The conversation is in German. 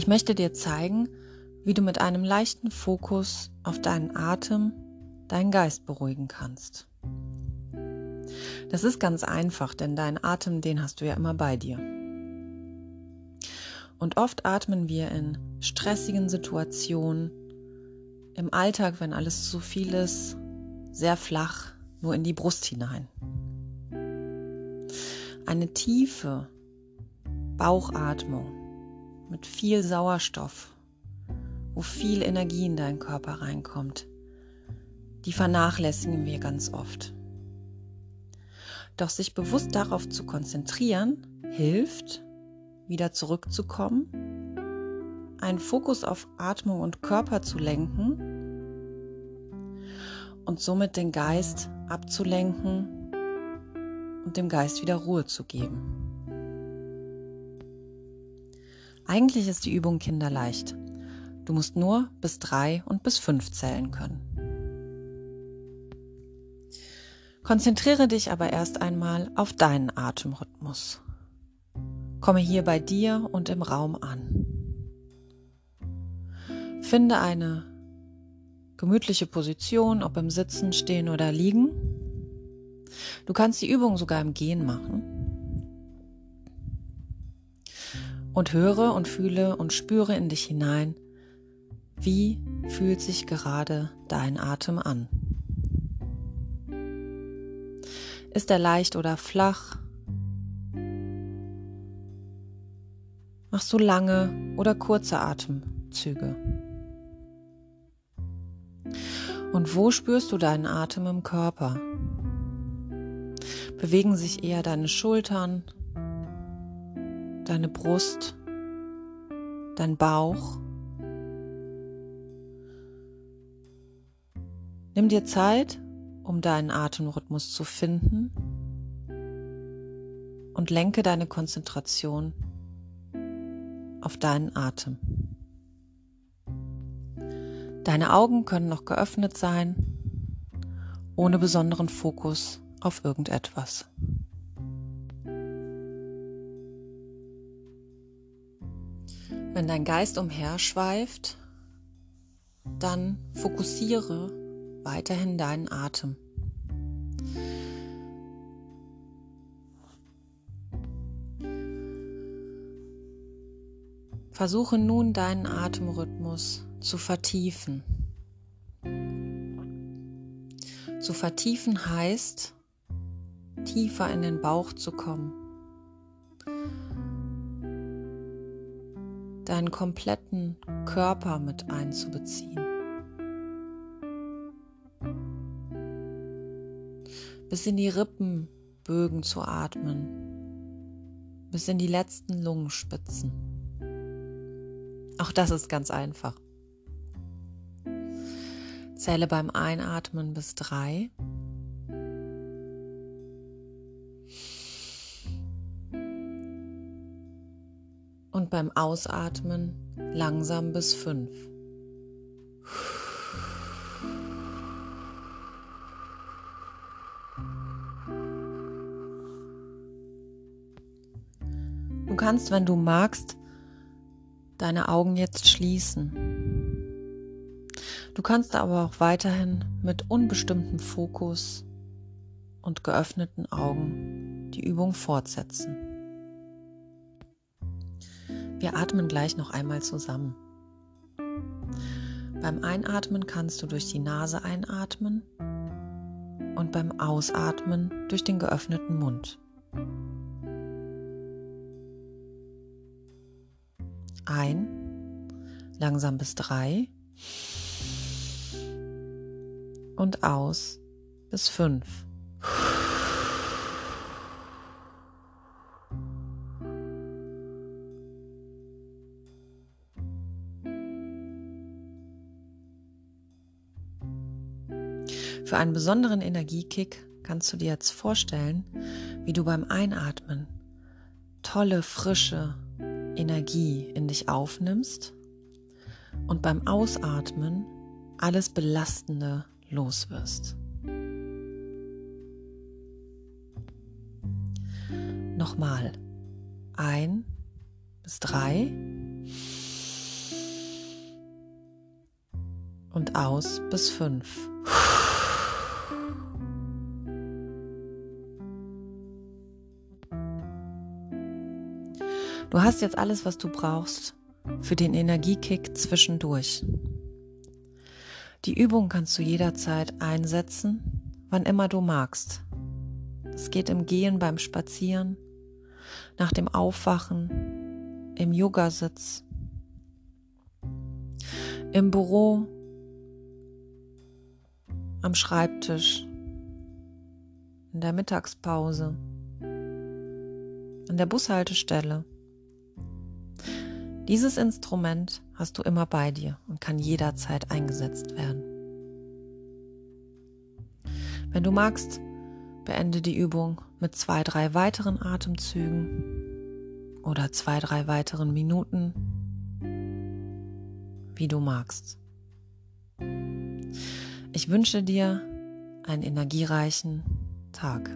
Ich möchte dir zeigen, wie du mit einem leichten Fokus auf deinen Atem deinen Geist beruhigen kannst. Das ist ganz einfach, denn deinen Atem, den hast du ja immer bei dir. Und oft atmen wir in stressigen Situationen, im Alltag, wenn alles zu viel ist, sehr flach, nur in die Brust hinein. Eine tiefe Bauchatmung mit viel Sauerstoff, wo viel Energie in deinen Körper reinkommt, die vernachlässigen wir ganz oft. Doch sich bewusst darauf zu konzentrieren, hilft, wieder zurückzukommen, einen Fokus auf Atmung und Körper zu lenken und somit den Geist abzulenken und dem Geist wieder Ruhe zu geben. Eigentlich ist die Übung kinderleicht. Du musst nur bis drei und bis fünf zählen können. Konzentriere dich aber erst einmal auf deinen Atemrhythmus. Komme hier bei dir und im Raum an. Finde eine gemütliche Position, ob im Sitzen, Stehen oder Liegen. Du kannst die Übung sogar im Gehen machen. Und höre und fühle und spüre in dich hinein, wie fühlt sich gerade dein Atem an. Ist er leicht oder flach? Machst du lange oder kurze Atemzüge? Und wo spürst du deinen Atem im Körper? Bewegen sich eher deine Schultern, deine Brust, dein Bauch? Nimm dir Zeit, um deinen Atemrhythmus zu finden und lenke deine Konzentration auf deinen Atem. Deine Augen können noch geöffnet sein, ohne besonderen Fokus auf irgendetwas. Wenn dein Geist umherschweift, dann fokussiere weiterhin deinen Atem. Versuche nun deinen Atemrhythmus zu vertiefen. Zu vertiefen heißt, tiefer in den Bauch zu kommen. Deinen kompletten Körper mit einzubeziehen. Bis in die Rippenbögen zu atmen. Bis in die letzten Lungenspitzen. Auch das ist ganz einfach. Zähle beim Einatmen bis drei. Beim Ausatmen langsam bis fünf. Du kannst, wenn du magst, deine Augen jetzt schließen. Du kannst aber auch weiterhin mit unbestimmtem Fokus und geöffneten Augen die Übung fortsetzen. Wir atmen gleich noch einmal zusammen. Beim Einatmen kannst du durch die Nase einatmen und beim Ausatmen durch den geöffneten Mund. Ein, langsam bis drei und aus bis fünf. Für einen besonderen Energiekick kannst du dir jetzt vorstellen, wie du beim Einatmen tolle, frische Energie in dich aufnimmst und beim Ausatmen alles Belastende los wirst. Nochmal. Ein bis drei. Und aus bis fünf. Du hast jetzt alles, was du brauchst für den Energiekick zwischendurch. Die Übung kannst du jederzeit einsetzen, wann immer du magst. Es geht im Gehen beim Spazieren, nach dem Aufwachen, im Yogasitz, im Büro, am Schreibtisch, in der Mittagspause, an der Bushaltestelle. Dieses Instrument hast du immer bei dir und kann jederzeit eingesetzt werden. Wenn du magst, beende die Übung mit zwei, drei weiteren Atemzügen oder zwei, drei weiteren Minuten, wie du magst. Ich wünsche dir einen energiereichen Tag.